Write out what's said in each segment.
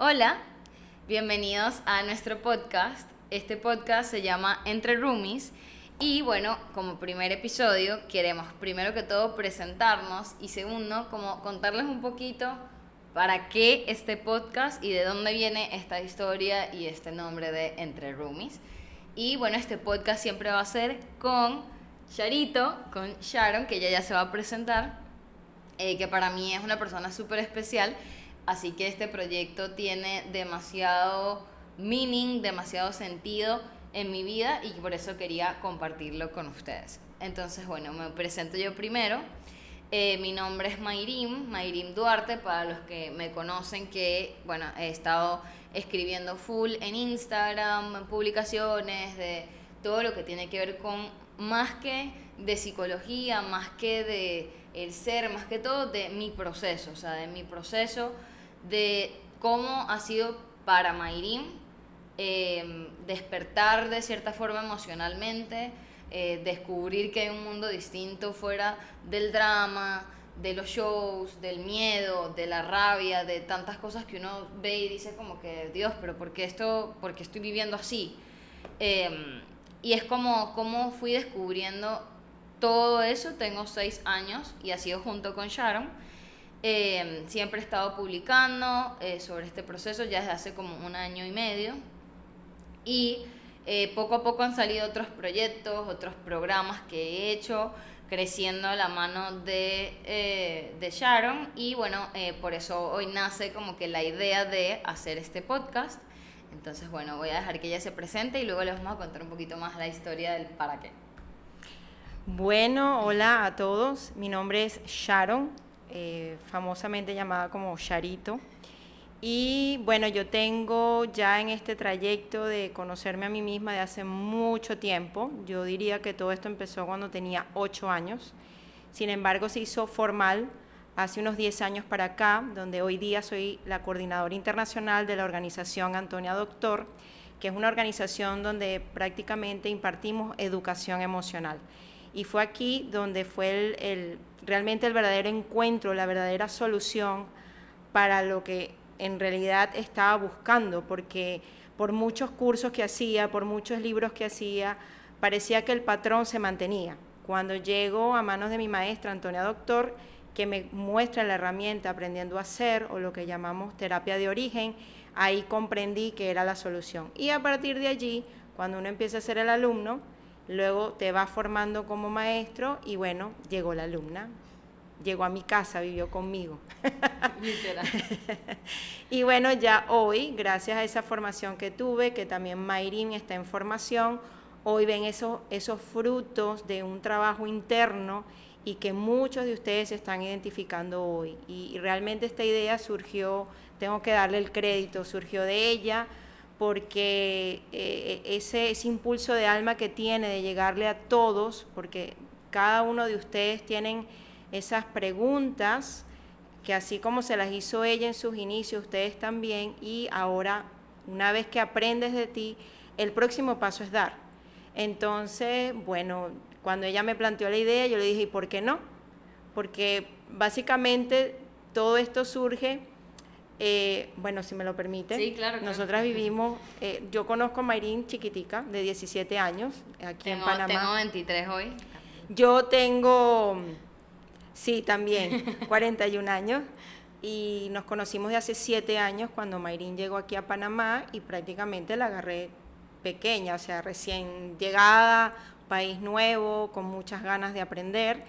Hola, bienvenidos a nuestro podcast. Este podcast se llama Entre Roomies y bueno, como primer episodio queremos primero que todo presentarnos y segundo como contarles un poquito para qué este podcast y de dónde viene esta historia y este nombre de Entre Roomies. Y bueno, este podcast siempre va a ser con Charito, con Sharon, que ella ya se va a presentar, eh, que para mí es una persona súper especial Así que este proyecto tiene demasiado meaning, demasiado sentido en mi vida y por eso quería compartirlo con ustedes. Entonces, bueno, me presento yo primero. Eh, mi nombre es Mayrim, Mayrim Duarte, para los que me conocen que, bueno, he estado escribiendo full en Instagram, en publicaciones, de todo lo que tiene que ver con más que de psicología, más que de el ser, más que todo de mi proceso, o sea, de mi proceso de cómo ha sido para Mayrim em, despertar de cierta forma emocionalmente, eh, descubrir que hay un mundo distinto fuera del drama, de los shows, del miedo, de la rabia, de tantas cosas que uno ve y dice como que, Dios, pero ¿por qué esto, por qué estoy viviendo así? Em, y es como, como fui descubriendo todo eso, tengo seis años y ha sido junto con Sharon eh, siempre he estado publicando eh, sobre este proceso ya desde hace como un año y medio. Y eh, poco a poco han salido otros proyectos, otros programas que he hecho, creciendo a la mano de, de Sharon. Y bueno, por eso hoy nace como que la idea de hacer este podcast. Entonces, bueno, voy a dejar que ella se presente y luego les vamos a contar un poquito más la historia del para qué. Bueno, hola a todos. Mi nombre es Sharon. Eh, famosamente llamada como Charito. Y bueno, yo tengo ya en este trayecto de conocerme a mí misma de hace mucho tiempo. Yo diría que todo esto empezó cuando tenía 8 años. Sin embargo, se hizo formal hace unos 10 años para acá, donde hoy día soy la coordinadora internacional de la organización Antonia Doctor, que es una organización donde prácticamente impartimos educación emocional. Y fue aquí donde fue el, realmente el verdadero encuentro, la verdadera solución para lo que en realidad estaba buscando, porque por muchos cursos que hacía, por muchos libros que hacía, parecía que el patrón se mantenía. Cuando llego a manos de mi maestra Antonia Doctor, que me muestra la herramienta aprendiendo a hacer o lo que llamamos terapia de origen, ahí comprendí que era la solución. Y a partir de allí, cuando uno empieza a ser el alumno, luego te vas formando como maestro y bueno, llegó la alumna, llegó a mi casa, vivió conmigo. y bueno, ya hoy, gracias a esa formación que tuve, que también Mayrin está en formación, hoy ven esos, esos frutos de un trabajo interno y que muchos de ustedes están identificando hoy. y realmente esta idea surgió, tengo que darle el crédito, surgió de ella porque eh, ese, ese, impulso de alma que tiene de llegarle a todos, porque cada uno de ustedes tienen esas preguntas que así como se las hizo ella en sus inicios, ustedes también, y ahora, una vez que aprendes de ti, el próximo paso es dar. Entonces, bueno, cuando ella me planteó la idea, yo le dije, ¿y por qué no? Porque básicamente todo esto surge eh, bueno, si me lo permite. Sí, claro. Nosotras vivimos, eh, yo conozco a Mayrín chiquitica, de 17 años, aquí en Panamá. Tengo 23 hoy. Yo tengo, sí, también, 41 años. Y nos conocimos de hace 7 años cuando Mayrín llegó aquí a Panamá y prácticamente la agarré pequeña, o sea, recién llegada, país nuevo, con muchas ganas de aprender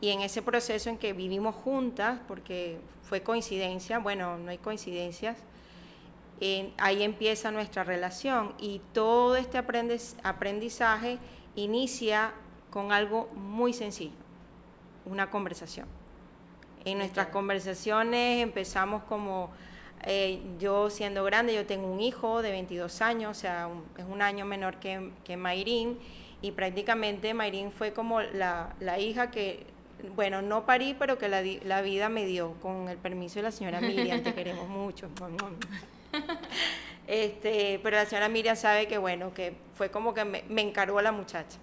y en ese proceso en que vivimos juntas, porque fue coincidencia, bueno, no hay coincidencias, ahí empieza nuestra relación y todo este aprendizaje inicia con algo muy sencillo, una conversación. En nuestras conversaciones empezamos como eh, yo siendo grande, yo tengo un hijo de 22 años, o sea, es un año menor que, que Mayrín, y prácticamente Mayrín fue como la, la hija que bueno, no parí, pero que la, vida me dio, con el permiso de la señora Miriam, te queremos mucho. Este, pero la señora Miriam sabe que, bueno, que fue como que me, me encargó a la muchacha.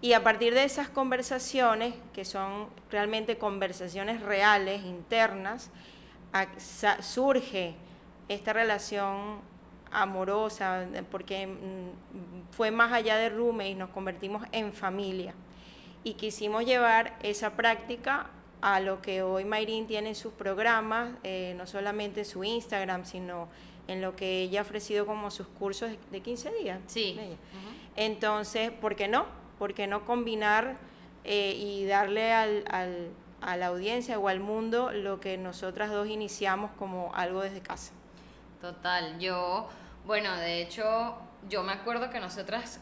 Y a partir de esas conversaciones, que son realmente conversaciones reales, internas, surge esta relación amorosa, porque mm, fue más allá de y nos convertimos en familia. Y quisimos llevar esa práctica a lo que hoy Mayrin tiene en sus programas, eh, no solamente en su Instagram, sino en lo que ella ha ofrecido como sus cursos de 15 días. Sí. Entonces, ¿por qué no? ¿Por qué no combinar eh, y darle al, al, a la audiencia o al mundo lo que nosotras dos iniciamos como algo desde casa? Total, yo, bueno, de hecho, yo me acuerdo que nosotras,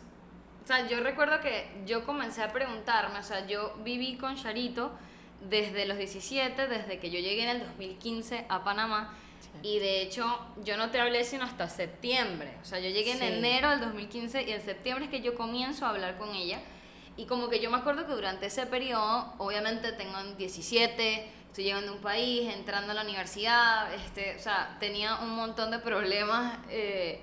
o sea, yo recuerdo que yo comencé a preguntarme, o sea, yo viví con Charito desde los 17, desde que yo llegué en el 2015 a Panamá, y de hecho, yo no te hablé sino hasta septiembre. O sea, yo llegué en enero del 2015 y en septiembre es que yo comienzo a hablar con ella. Y como que yo me acuerdo que durante ese periodo, obviamente tengo 17, estoy llegando a un país, entrando a la universidad, este, o sea, tenía un montón de problemas, eh,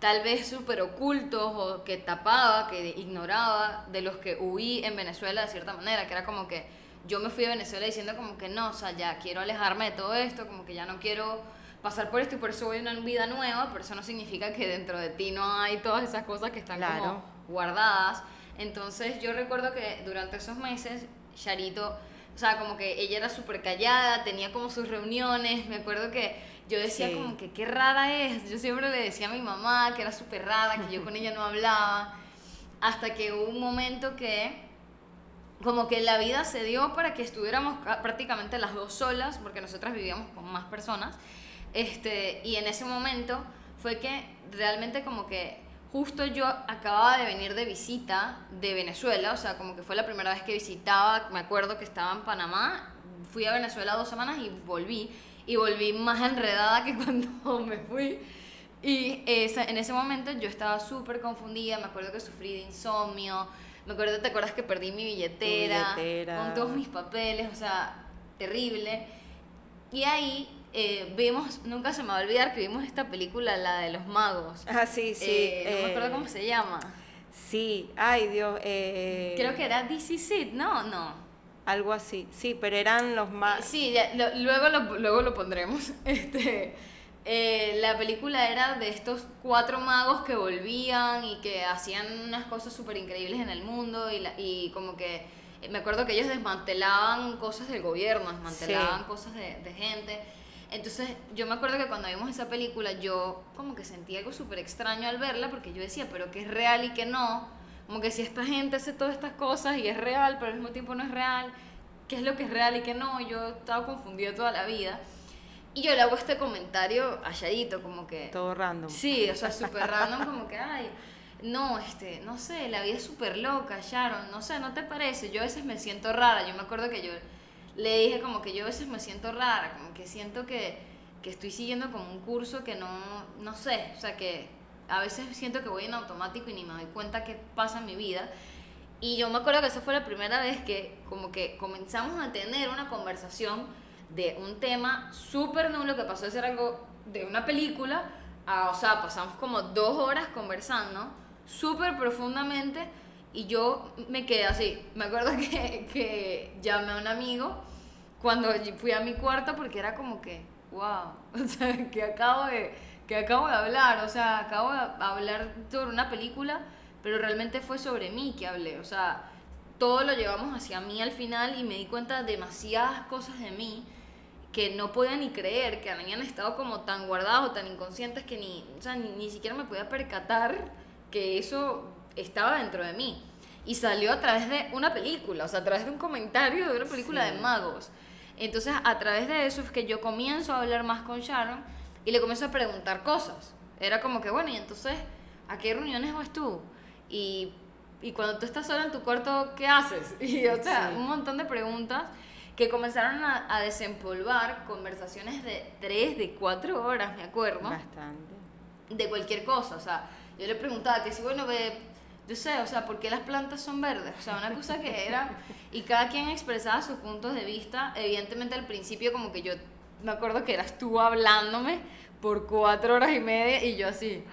tal vez súper ocultos o que tapaba, que ignoraba, de los que huí en Venezuela de cierta manera, que era como que yo me fui a Venezuela diciendo como que no, o sea, ya quiero alejarme de todo esto, como que ya no quiero pasar por esto y por eso voy a una vida nueva, pero eso no significa que dentro de ti no hay todas esas cosas que están como guardadas. Entonces yo recuerdo que durante esos meses, Charito, o sea, como que ella era súper callada, tenía como sus reuniones, me acuerdo que yo decía como que qué rara es, yo siempre le decía a mi mamá que era súper rara, que yo con ella no hablaba, hasta que hubo un momento que como que la vida se dio para que estuviéramos prácticamente las dos solas, porque nosotras vivíamos con más personas, este, y en ese momento fue que realmente como que justo yo acababa de venir de visita de Venezuela, o sea, como que fue la primera vez que visitaba, me acuerdo que estaba en Panamá, fui a Venezuela dos semanas y volví, y volví más enredada que cuando me fui. Y esa, en ese momento yo estaba súper confundida, me acuerdo que sufrí de insomnio, me acuerdo, ¿te acuerdas que perdí mi billetera, con todos mis papeles? O sea, terrible. Y ahí eh, vimos, nunca se me va a olvidar que vimos esta película, la de los magos. Ah, sí, sí. Eh, no me acuerdo eh, cómo se llama. Sí, ay Dios. Eh, Creo que era DC Seed, ¿no? No. Algo así, sí, pero eran los magos. sí, luego, lo, luego lo pondremos. Este, eh, la película era de estos cuatro magos que volvían y que hacían unas cosas súper increíbles en el mundo y, y como que eh, me acuerdo que ellos desmantelaban cosas del gobierno, desmantelaban cosas de, de, gente. Entonces yo me acuerdo que cuando vimos esa película yo como que sentí algo súper extraño al verla porque yo decía, pero que es real y que no. Como que si esta gente hace todas estas cosas y es real, pero al mismo tiempo no es real, ¿qué es lo que es real y qué no? Yo estaba confundida toda la vida. Y yo le hago este comentario halladito, como que... Todo random. Sí, o sea, súper random, como que, ay, no, este, no sé, la vida es súper loca, Sharon, no sé, ¿no te parece? Yo a veces me siento rara, yo me acuerdo que yo le dije como que yo a veces me siento rara, como que siento que, que estoy siguiendo como un curso que no, no sé, o sea, que a veces siento que voy en automático y ni me doy cuenta qué pasa en mi vida. Y yo me acuerdo que esa fue la primera vez que como que comenzamos a tener una conversación de un tema súper nulo que pasó de ser algo de una película a, o sea, pasamos como dos horas conversando súper profundamente y yo me quedé así. Me acuerdo que, que llamé a un amigo cuando fui a mi cuarto porque era como que, wow, o sea, que acabo de, que acabo de hablar, o sea, acabo de hablar sobre una película, pero realmente fue sobre mí que hablé, o sea, todo lo llevamos hacia mí al final y me di cuenta de demasiadas cosas de mí que no podía ni creer que habían estado como tan guardados, tan inconscientes que ni, o sea, ni, siquiera me podía percatar que eso estaba dentro de mí. Y salió a través de una película, o sea, a través de un comentario de una película de magos. Entonces, a través de eso es que yo comienzo a hablar más con Sharon y le comienzo a preguntar cosas. Era como que, bueno, y entonces, ¿a qué reuniones vas tú? Y, y cuando tú estás sola en tu cuarto, ¿qué haces? Y, o sea, un montón de preguntas que comenzaron a, a, desempolvar conversaciones de tres, de cuatro horas, me acuerdo. Bastante. De cualquier cosa, o sea, yo le preguntaba que si, bueno, ve, yo sé, o sea, ¿por qué las plantas son verdes? O sea, una cosa que era, y cada quien expresaba sus puntos de vista, evidentemente al principio como que yo me acuerdo que era estuvo hablándome por cuatro horas y media y yo así...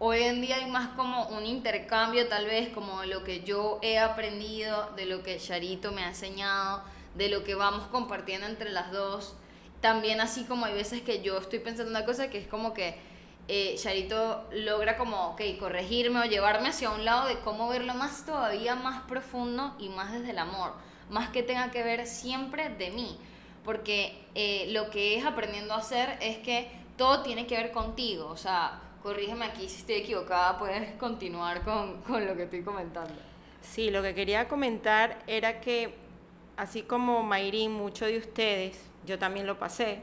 Hoy en día hay más como un intercambio, tal vez, como lo que yo he aprendido, de lo que Charito me ha enseñado, de lo que vamos compartiendo entre las dos. también así como hay veces que yo estoy pensando una cosa que es como que eh, Charito logra como, ok, corregirme o llevarme hacia un lado de cómo verlo más todavía más profundo y más desde el amor, más que tenga que ver siempre de mí, porque eh, lo que es aprendiendo a hacer es que todo tiene que ver contigo, o sea, corrígeme aquí si estoy equivocada, puedes continuar con, con lo que estoy comentando. Sí, lo que quería comentar era que, así como Mayrín, muchos de ustedes, yo también lo pasé,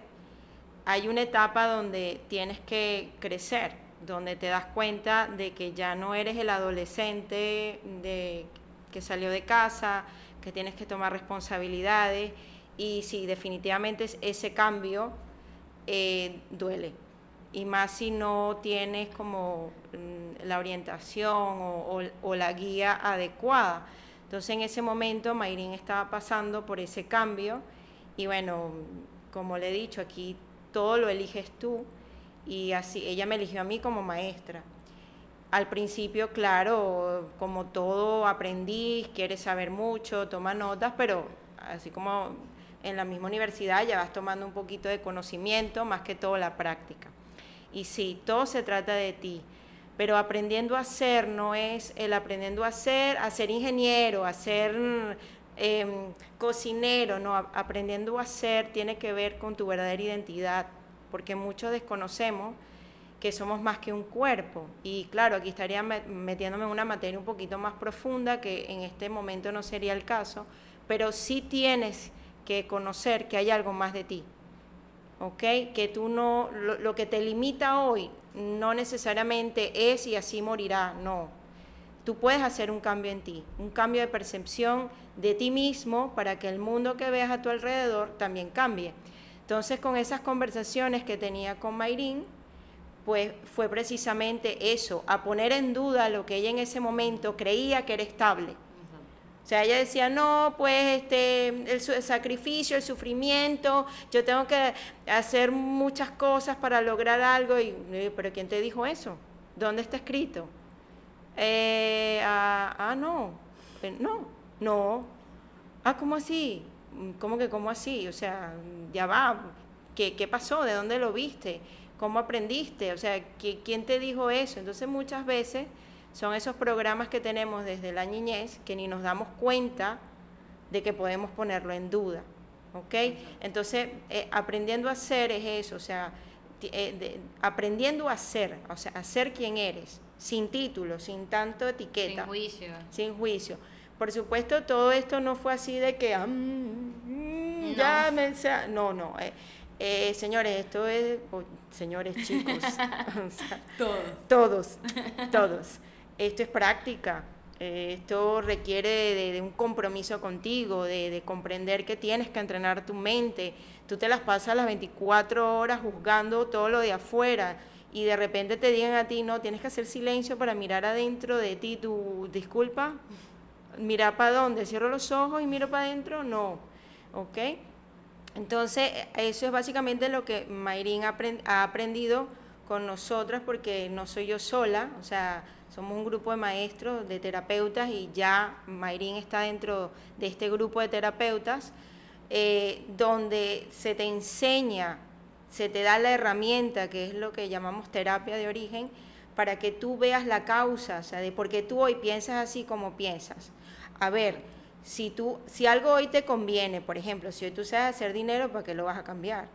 hay una etapa donde tienes que crecer, donde te das cuenta de que ya no eres el adolescente de, que salió de casa, que tienes que tomar responsabilidades y sí, definitivamente ese cambio eh, duele. Y más si no tienes como mm, la orientación o, la guía adecuada. Entonces en ese momento Mayrín estaba pasando por ese cambio y bueno, como le he dicho, aquí todo lo eliges tú y así ella me eligió a mí como maestra. Al principio, claro, como todo aprendí, quieres saber mucho, toma notas, pero así como en la misma universidad ya vas tomando un poquito de conocimiento, más que todo la práctica. Y sí, todo se trata de ti, pero aprendiendo a ser no es el aprendiendo a ser, a ser ingeniero, a ser Em, cocinero, no, aprendiendo a ser tiene que ver con tu verdadera identidad, porque muchos desconocemos que somos más que un cuerpo. Y claro, aquí estaría metiéndome en una materia un poquito más profunda, que en este momento no sería el caso, pero sí tienes que conocer que hay algo más de ti. ¿Ok? Que tú no, lo, lo que te limita hoy no necesariamente es y así morirá, no. Tú puedes hacer un cambio en ti, un cambio de percepción de ti mismo para que el mundo que veas a tu alrededor también cambie. Entonces, con esas conversaciones que tenía con Mayrín, pues fue precisamente eso, a poner en duda lo que ella en ese momento creía que era estable. O sea, ella decía, no, pues este, el, sacrificio, el sufrimiento, yo tengo que hacer muchas cosas para lograr algo. Y, pero ¿quién te dijo eso? ¿Dónde está escrito? Eh, ah, ah, no, eh, no, no. Ah, ¿cómo así? ¿Cómo que cómo así? O sea, ya va. ¿Qué, qué pasó? ¿De dónde lo viste? ¿Cómo aprendiste? O sea, ¿quién te dijo eso? Entonces muchas veces son esos programas que tenemos desde la niñez que ni nos damos cuenta de que podemos ponerlo en duda. ¿Ok? Entonces, eh, aprendiendo a hacer es eso, o sea, eh, aprendiendo a ser, o sea, a ser quien eres, sin título, sin tanto etiqueta. Sin juicio. Sin juicio. Por supuesto, todo esto no fue así de que, ah, mm, mm, ya me... No, no. Eh, eh, señores, esto es, señores chicos, todos. Todos, todos. Esto es práctica. Eh, esto requiere de, un compromiso contigo, de, de, comprender que tienes que entrenar tu mente. Tú te las pasas las 24 horas juzgando todo lo de afuera y de repente te digan a ti, no, tienes que hacer silencio para mirar adentro de ti tu disculpa mira para dónde, cierro los ojos y miro para adentro, no, ¿ok? Entonces, eso es básicamente lo que Mayrín ha aprendido con nosotras, porque no soy yo sola, o sea, somos un grupo de maestros, de terapeutas, y ya Mayrín está dentro de este grupo de terapeutas, eh, donde se te enseña, se te da la herramienta, que es lo que llamamos terapia de origen, para que tú veas la causa, o sea, de por qué tú hoy piensas así como piensas a ver, si, tú, si algo hoy te conviene, por ejemplo, si hoy tú sabes hacer dinero, ¿para qué lo vas a cambiar?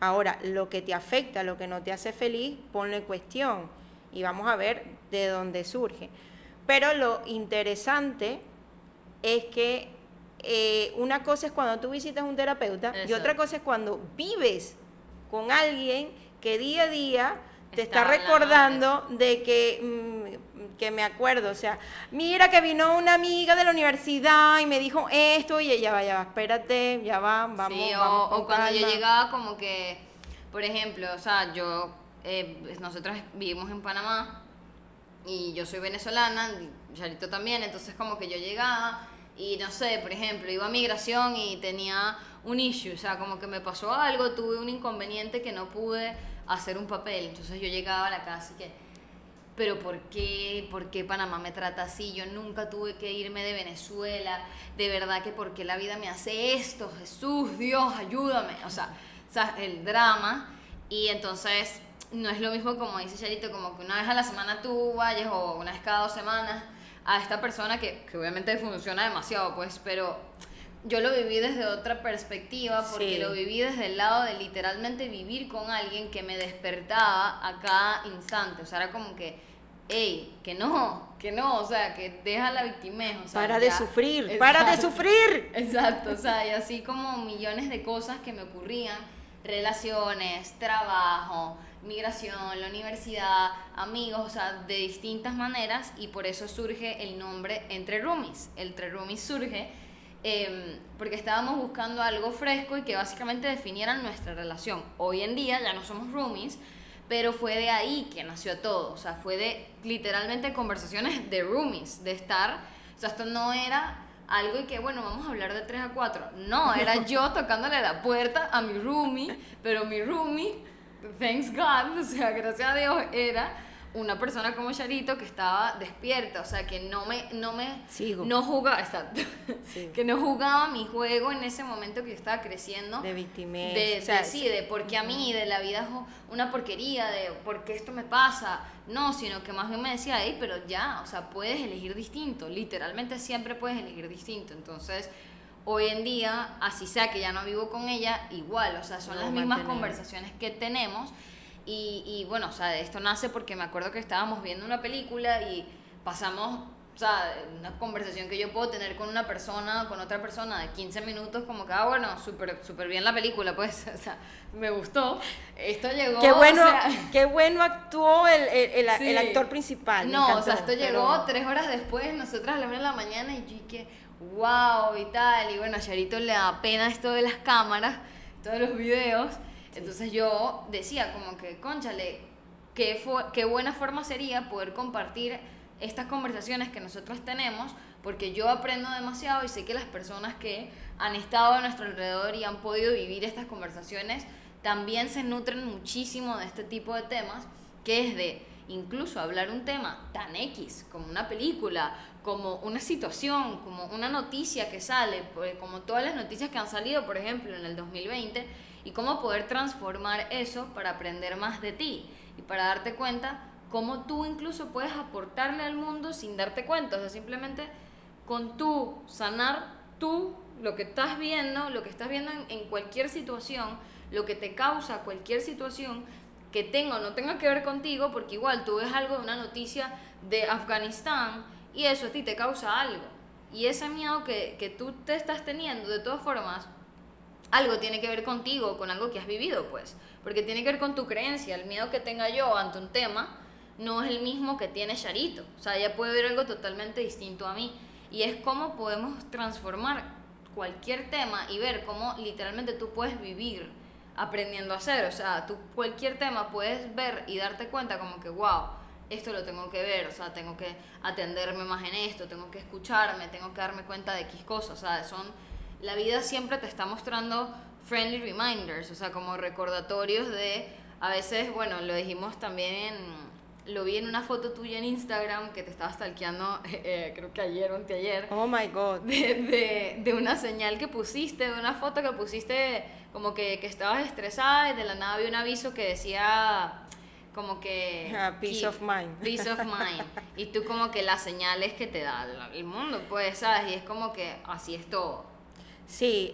Ahora, lo que te afecta, lo que no te hace feliz, ponlo en cuestión y vamos a ver de dónde surge. Pero lo interesante es que eh, una cosa es cuando tú visitas un terapeuta y otra cosa es cuando vives con alguien que día a día te está, recordando de que mm, que me acuerdo, o sea, mira que vino una amiga de la universidad y me dijo esto y ella va, ya va, espérate, ya va, vamos. Sí, o, cuando yo llegaba como que, por ejemplo, o sea, yo, eh, nosotros vivimos en Panamá y yo soy venezolana, Charito también, entonces como que yo llegaba y no sé, por ejemplo, iba a migración y tenía un issue, o sea, como que me pasó algo, tuve un inconveniente que no pude hacer un papel, entonces yo llegaba a la casa y que pero ¿por qué, ¿por qué Panamá me trata así? Yo nunca tuve que irme de Venezuela, de verdad que ¿por qué la vida me hace esto? Jesús, Dios, ayúdame. O sea, o sea, el drama. Y entonces no es lo mismo como dice Charito, como que una vez a la semana tú vayas o una vez cada dos semanas a esta persona que, que obviamente funciona demasiado, pues, pero yo lo viví desde otra perspectiva porque Sí. lo viví desde el lado de literalmente vivir con alguien que me despertaba a cada instante. O sea, era como que, hey, que no, que no, o sea, que deja la victimez. O sea, para de ya- sufrir, para de Exacto. sufrir. Exacto, o sea, y así como millones de cosas que me ocurrían, relaciones, trabajo, migración, la universidad, amigos, o sea, de distintas maneras y por eso surge el nombre Entre Roomies. El Entre Roomies surge em, porque estábamos buscando algo fresco y que básicamente definiera nuestra relación. Hoy en día ya no somos roomies, pero fue de ahí que nació todo, o sea, fue de literalmente conversaciones de roomies, de estar, o sea, esto no era algo y que, bueno, vamos a hablar de 3 a 4. No, era yo tocándole la puerta a mi roomie, pero mi roomie, thanks God, o sea, gracias a Dios, era una persona como Charito que estaba despierta, o sea, que no me, no me, Sigo. no jugaba, exacto, Sí. que no jugaba mi juego en ese momento que yo estaba creciendo. De victimez. De, o sea, de- sí, de por qué a mí, de la vida es una porquería, de por qué esto me pasa. No, sino que más bien me decía, hey, pero ya, o sea, puedes elegir distinto. Literalmente siempre puedes elegir distinto. Entonces, hoy en día, así sea que ya no vivo con ella, igual, o sea, son las mismas mantenemos. conversaciones que tenemos. Y, y bueno, o sea, esto nace porque me acuerdo que estábamos viendo una película y pasamos, o sea, una conversación que yo puedo tener con una persona, con otra persona de 15 minutos, como que, ah, bueno, súper súper bien la película, pues, o sea, me gustó. Esto llegó. Qué bueno, o sea, qué bueno actuó el, el- el- Sí. el actor principal. no, o sea, encantó, esto pero- llegó tres horas después, nosotras a la una de la mañana y yo que, wow, y tal. Y bueno, a Charito le da pena esto de las cámaras, todos los videos. Entonces yo decía como que, conchale, qué, qué buena forma sería poder compartir estas conversaciones que nosotros tenemos, porque yo aprendo demasiado y sé que las personas que han estado a nuestro alrededor y han podido vivir estas conversaciones también se nutren muchísimo de este tipo de temas, que es de incluso hablar un tema tan X como una película, como una situación, como una noticia que sale, pues, como todas las noticias que han salido, por ejemplo, en el 2020, y cómo poder transformar eso para aprender más de ti y para darte cuenta cómo tú incluso puedes aportarle al mundo sin darte cuenta, o sea, simplemente con tú sanar tú lo que estás viendo, lo que estás viendo en, cualquier situación, lo que te causa cualquier situación que tenga o no tenga que ver contigo, porque igual tú ves algo de una noticia de Afganistán y eso a ti te causa algo. Y ese miedo que, que tú te estás teniendo, de todas formas, algo tiene que ver contigo, con algo que has vivido, pues. Porque tiene que ver con tu creencia. El miedo que tenga yo ante un tema no es el mismo que tiene Charito. O sea, ella puede ver algo totalmente distinto a mí. Y es cómo podemos transformar cualquier tema y ver cómo literalmente tú puedes vivir aprendiendo a hacer. O sea, tú cualquier tema puedes ver y darte cuenta como que, wow, esto lo tengo que ver, o sea, tengo que atenderme más en esto, tengo que escucharme, tengo que darme cuenta de X cosas. O sea, son, la vida siempre te está mostrando friendly reminders, o sea, como recordatorios de, a veces, bueno, lo dijimos también en lo vi en una foto tuya en Instagram que te estaba stalkeando, eh, creo que ayer o anteayer, Oh my God. de, de, de una señal que pusiste, de una foto que pusiste como que, que estabas estresada y de la nada vi un aviso que decía como que... Ah, peace keep- of mind. Peace of mind. Y tú como que las señales que te da el- el mundo, pues, ¿sabes? Y es como que así es todo. Sí,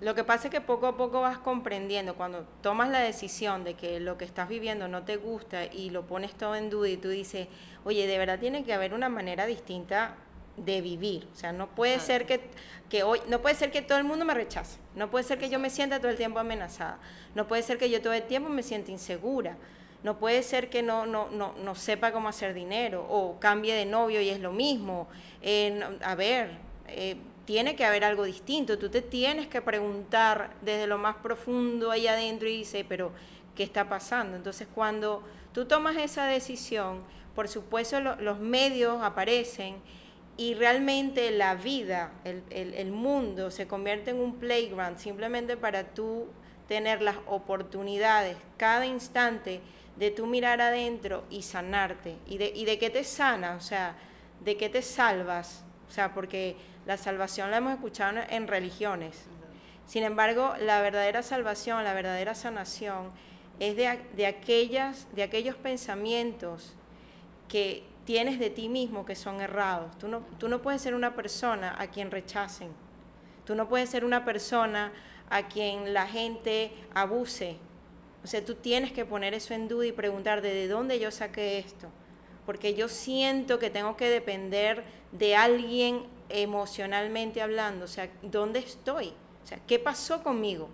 lo que pasa es que poco a poco vas comprendiendo, cuando tomas la decisión de que lo que estás viviendo no te gusta y lo pones todo en duda y tú dices, oye, de verdad tiene que haber una manera distinta de vivir. O sea, no puede Exacto. ser que, que hoy, no puede ser que todo el mundo me rechace, no puede ser que yo me sienta todo el tiempo amenazada, no puede ser que yo todo el tiempo me sienta insegura. No puede ser que no, no, no, no sepa cómo hacer dinero o cambie de novio y es lo mismo. Eh, a ver, eh, tiene que haber algo distinto. Tú te tienes que preguntar desde lo más profundo ahí adentro y dices, pero ¿qué está pasando? Entonces cuando tú tomas esa decisión, por supuesto lo- los medios aparecen y realmente la vida, el, el- el mundo se convierte en un playground simplemente para tú tener las oportunidades cada instante de tú mirar adentro y sanarte. ¿Y de, y de qué te sana? O sea, ¿de qué te salvas? O sea, porque la salvación la hemos escuchado en religiones. Sin embargo, la verdadera salvación, la verdadera sanación es de, de, aquellas, de aquellos pensamientos que tienes de ti mismo que son errados. Tú no, tú no puedes ser una persona a quien rechacen. Tú no puedes ser una persona a quien la gente abuse. O sea, tú tienes que poner eso en duda y preguntar de dónde yo saqué esto. Porque yo siento que tengo que depender de alguien emocionalmente hablando. O sea, ¿dónde estoy? O sea, ¿qué pasó conmigo?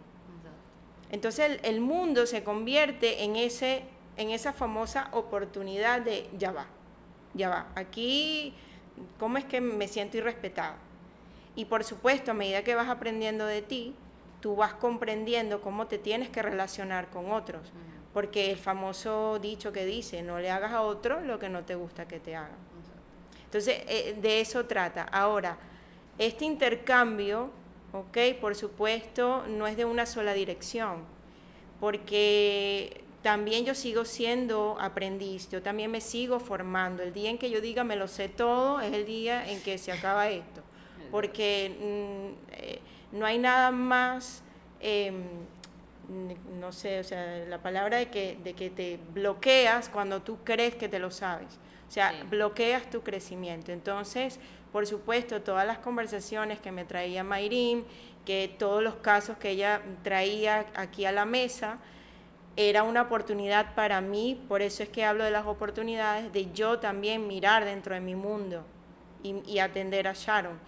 Entonces el, mundo se convierte en, ese, en esa famosa oportunidad de, ya va, ya va, aquí, ¿cómo es que me siento irrespetado? Y por supuesto, a medida que vas aprendiendo de ti, tú vas comprendiendo cómo te tienes que relacionar con otros. Porque el famoso dicho que dice, no le hagas a otro lo que no te gusta que te hagan. Entonces, eh, de eso trata. Ahora, este intercambio, ok, por supuesto, no es de una sola dirección, porque también yo sigo siendo aprendiz, yo también me sigo formando. El día en que yo diga me lo sé todo es el día en que se acaba esto, porque mm, eh, no hay nada más, em, no sé, o sea, la palabra de que, de que te bloqueas cuando tú crees que te lo sabes. O sea, bloqueas tu crecimiento. Entonces, por supuesto, todas las conversaciones que me traía Mayrim, que todos los casos que ella traía aquí a la mesa, era una oportunidad para mí, por eso es que hablo de las oportunidades, de yo también mirar dentro de mi mundo y, y atender a Sharon.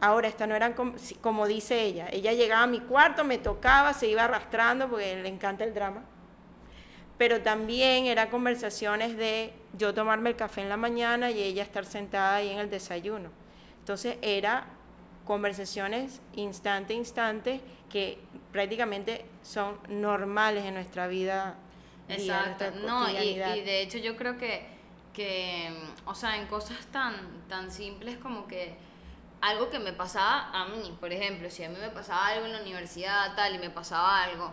Ahora, estas no eran como, dice ella. Ella llegaba a mi cuarto, me tocaba, se iba arrastrando porque le encanta el drama. Pero también eran conversaciones de yo tomarme el café en la mañana y ella estar sentada ahí en el desayuno. Entonces era conversaciones instante a instante que prácticamente son normales en nuestra vida. Exacto, no, y, y, de hecho yo creo que, que, o sea, en cosas tan, tan simples como que algo que me pasaba a mí, por ejemplo, si a mí me pasaba algo en la universidad, tal, y me pasaba algo,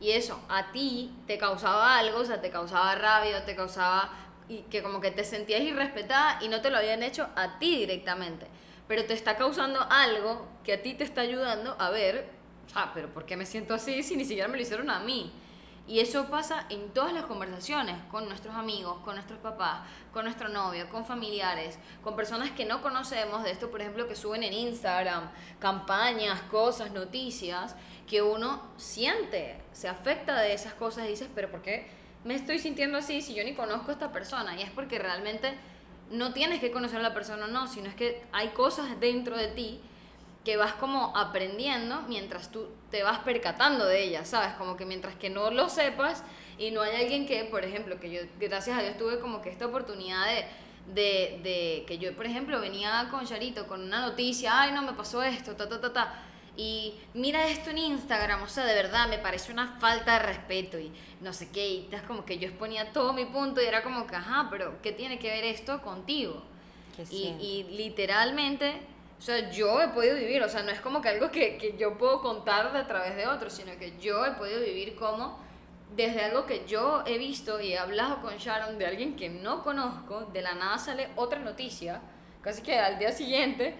y eso a ti te causaba algo, o sea, te causaba rabia, te causaba y que como que te sentías irrespetada y no te lo habían hecho a ti directamente, pero te está causando algo que a ti te está ayudando a ver, ah, pero ¿por qué me siento así si ni siquiera me lo hicieron a mí? Y eso pasa en todas las conversaciones, con nuestros amigos, con nuestros papás, con nuestro novio, con familiares, con personas que no conocemos de esto, por ejemplo, que suben en Instagram campañas, cosas, noticias, que uno siente, se afecta de esas cosas y dices, pero ¿por qué me estoy sintiendo así si yo ni conozco a esta persona? Y es porque realmente no tienes que conocer a la persona o no, sino es que hay cosas dentro de ti que vas como aprendiendo mientras tú te vas percatando de ellas, ¿sabes? Como que mientras que no lo sepas y no hay alguien que, por ejemplo, que yo, gracias a Dios, tuve como que esta oportunidad de, de, de que yo, por ejemplo, venía con Charito con una noticia, ay, no, me pasó esto, ta, ta, ta, ta. Y mira esto en Instagram, o sea, de verdad, me parece una falta de respeto y no sé qué, y es como que yo exponía todo mi punto y era como que, ajá, pero ¿qué tiene que ver esto contigo? Y, y, literalmente o sea, yo he podido vivir, o sea, no es como que algo que, que yo puedo contar de a través de otros, sino que yo he podido vivir como desde algo que yo he visto y he hablado con Sharon de alguien que no conozco, de la nada sale otra noticia, casi que al día siguiente,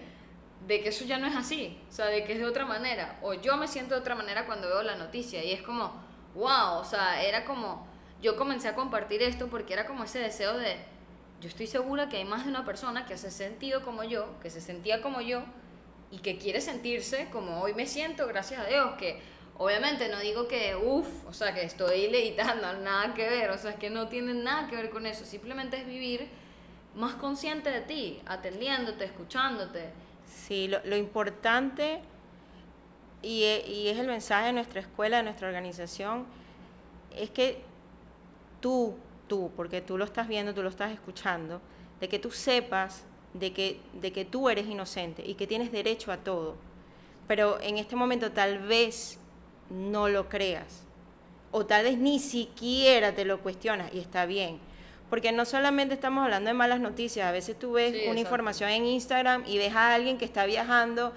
de que eso ya no es así, o sea, de que es de otra manera, o yo me siento de otra manera cuando veo la noticia, y es como, wow, o sea, era como, yo comencé a compartir esto porque era como ese deseo de yo estoy segura que hay más de una persona que se sentido como yo, que se sentía como yo y que quiere sentirse como hoy me siento, gracias a Dios, que obviamente no digo que, uff, o sea, que estoy levitando, nada que ver, o sea, es que no tiene nada que ver con eso, simplemente es vivir más consciente de ti, atendiéndote, escuchándote. Sí, lo, lo importante, y, y es el mensaje de nuestra escuela, de nuestra organización, es que tú tú, porque tú lo estás viendo, tú lo estás escuchando, de que tú sepas de que, de que tú eres inocente y que tienes derecho a todo. Pero en este momento tal vez no lo creas. O tal vez ni siquiera te lo cuestionas y está bien. Porque no solamente estamos hablando de malas noticias, a veces tú ves una información en Instagram y ves a alguien que está viajando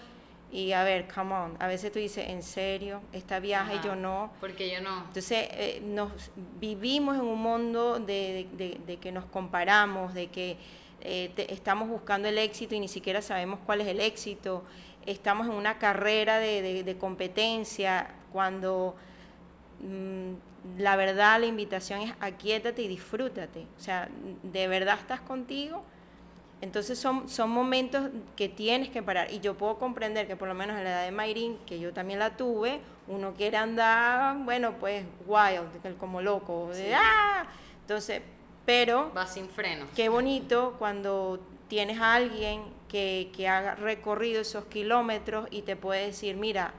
y a ver, come on, a veces tú dices, ¿en serio? Esta viaja y yo no. Porque yo no. Entonces, eh, nos vivimos en un mundo de, que nos comparamos, de que eh, estamos buscando el éxito y ni siquiera sabemos cuál es el éxito. estamos en una carrera de, competencia, cuando mm, la verdad la invitación es aquíétate y disfrútate. O sea, de verdad estás contigo. Entonces son, son momentos que tienes que parar. Y yo puedo comprender que por lo menos en la edad de Mayrin, que yo también la tuve, uno quiere andar, bueno, pues wild, como loco. ¡ah! Entonces, pero... Va sin freno. Qué bonito cuando tienes a alguien que, que ha recorrido esos kilómetros y te puede decir, mira,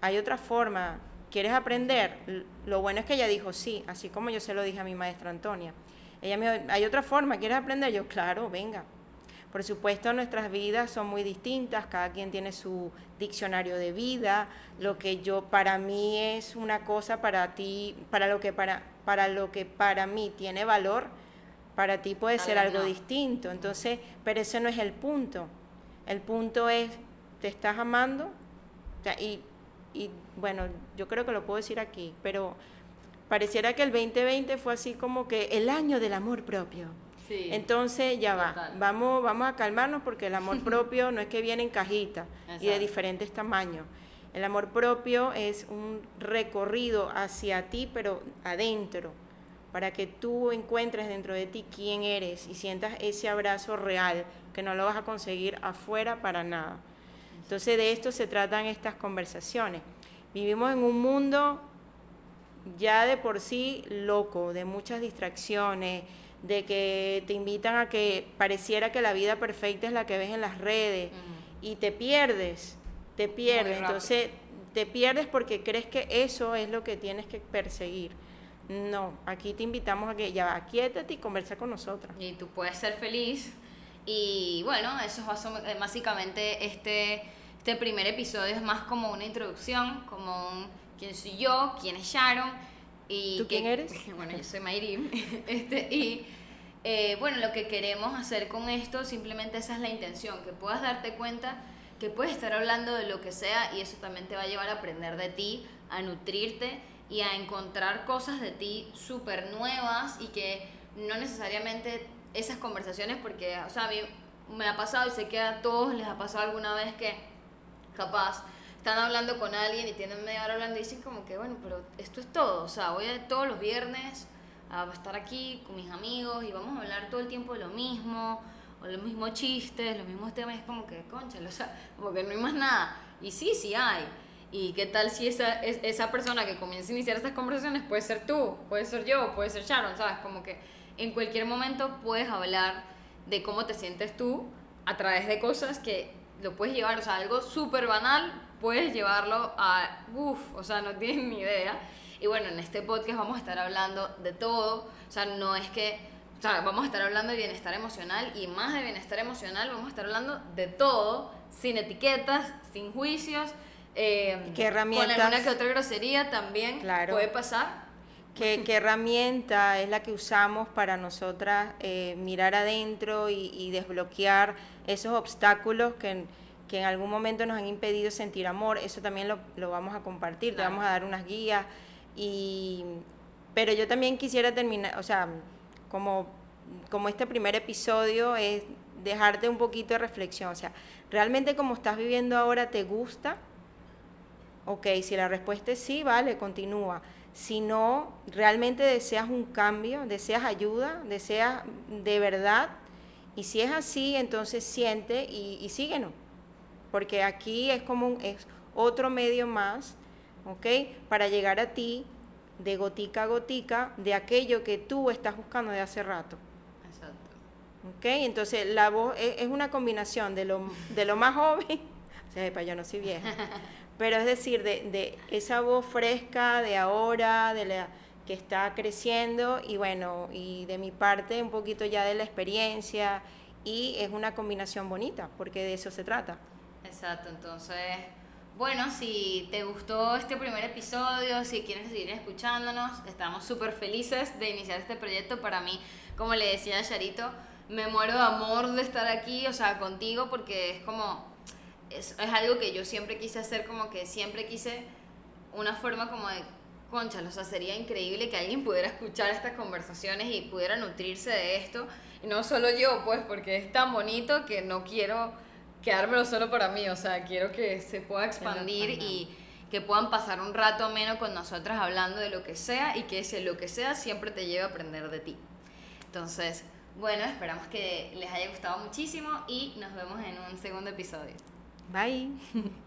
hay otra forma, ¿quieres aprender? Lo bueno es que ella dijo sí, así como yo se lo dije a mi maestra Antonia. Ella me dijo, ¿hay otra forma? ¿Quieres aprender? Yo, claro, venga. Por supuesto, nuestras vidas son muy distintas, cada quien tiene su diccionario de vida, lo que yo para mí es una cosa para ti, para lo que para para lo que para mí tiene valor, para ti puede ser algo distinto. Entonces, pero ese no es el punto. El punto es, ¿te estás amando? y, y bueno, yo creo que lo puedo decir aquí, pero pareciera que el 2020 fue así como que el año del amor propio. Entonces ya va, vamos, vamos a calmarnos porque el amor propio no es que viene en cajita y de diferentes tamaños. El amor propio es un recorrido hacia ti, pero adentro, para que tú encuentres dentro de ti quién eres y sientas ese abrazo real, que no lo vas a conseguir afuera para nada. Entonces de esto se tratan estas conversaciones. Vivimos en un mundo ya de por sí loco, de muchas distracciones, de que te invitan a que pareciera que la vida perfecta es la que ves en las redes y te pierdes, te pierdes. Entonces te pierdes porque crees que eso es lo que tienes que perseguir. No, aquí te invitamos a que ya aquíétate y conversa con nosotras. Y tú puedes ser feliz. Y bueno, eso es básicamente este, este primer episodio es más como una introducción, como un quién soy yo, quién es Sharon. Y ¿Tú quién eres? Bueno, yo soy Mayrim. este, y eh, bueno, lo que queremos hacer con esto, simplemente esa es la intención, que puedas darte cuenta que puedes estar hablando de lo que sea y eso también te va a llevar a aprender de ti, a nutrirte y a encontrar cosas de ti súper nuevas y que no necesariamente esas conversaciones, porque, o sea, a mí me ha pasado y sé que a todos les ha pasado alguna vez que capaz están hablando con alguien y tienen media hora hablando y dicen como que, bueno, pero esto es todo, o sea, voy a todos los viernes a estar aquí con mis amigos y vamos a hablar todo el tiempo de lo mismo, o los mismos chistes, los mismos temas, es como que, concha, o sea, como que no hay más nada. Y sí, sí hay. ¿Y qué tal si esa, esa persona que comienza a iniciar estas conversaciones puede ser tú, puede ser yo, puede ser Sharon, ¿sabes? Como que en cualquier momento puedes hablar de cómo te sientes tú a través de cosas que lo puedes llevar, o sea, algo súper banal, puedes llevarlo a, uff, o sea, no tienes ni idea. Y bueno, en este podcast vamos a estar hablando de todo, o sea, no es que, o sea, vamos a estar hablando de bienestar emocional y más de bienestar emocional, vamos a estar hablando de todo, sin etiquetas, sin juicios. Eh, ¿Qué herramientas? Con alguna que otra grosería también puede pasar. ¿Qué, ¿Qué, herramienta es la que usamos para nosotras eh, mirar adentro y, desbloquear esos obstáculos que, que, en algún momento nos han impedido sentir amor? Eso también lo, lo vamos a compartir, te vamos a dar unas guías y, pero yo también quisiera terminar, o sea, como, como este primer episodio es dejarte un poquito de reflexión, o sea, ¿realmente como estás viviendo ahora te gusta? Ok, si la respuesta es sí, vale, continúa. Si no, realmente deseas un cambio, deseas ayuda, deseas de verdad, y si es así, entonces siente y, y síguenos, porque aquí es como un, es otro medio más ¿ok? Para llegar a ti de gotica a gotica de aquello que tú estás buscando de hace rato. Exacto. ¿Ok? Entonces la voz es, una combinación de lo, de lo más joven, o sea, yo no soy vieja, pero es decir, de, de esa voz fresca de ahora, de la que está creciendo y bueno, y de mi parte un poquito ya de la experiencia y es una combinación bonita porque de eso se trata. Exacto, entonces bueno, si te gustó este primer episodio, si quieres seguir escuchándonos, estamos súper felices de iniciar este proyecto. Para mí, como le decía a Charito, me muero de amor de estar aquí, o sea, contigo, porque es como, es, algo que yo siempre quise hacer, como que siempre quise una forma como de, concha, o sea, sería increíble que alguien pudiera escuchar estas conversaciones y pudiera nutrirse de esto. Y no solo yo, pues, porque es tan bonito que no quiero quedármelo solo para mí, o sea, quiero que se pueda expandir y que puedan pasar un rato ameno con nosotras hablando de lo que sea y que ese lo que sea siempre te lleve a aprender de ti. Entonces, bueno, esperamos que les haya gustado muchísimo y nos vemos en un segundo episodio. Bye.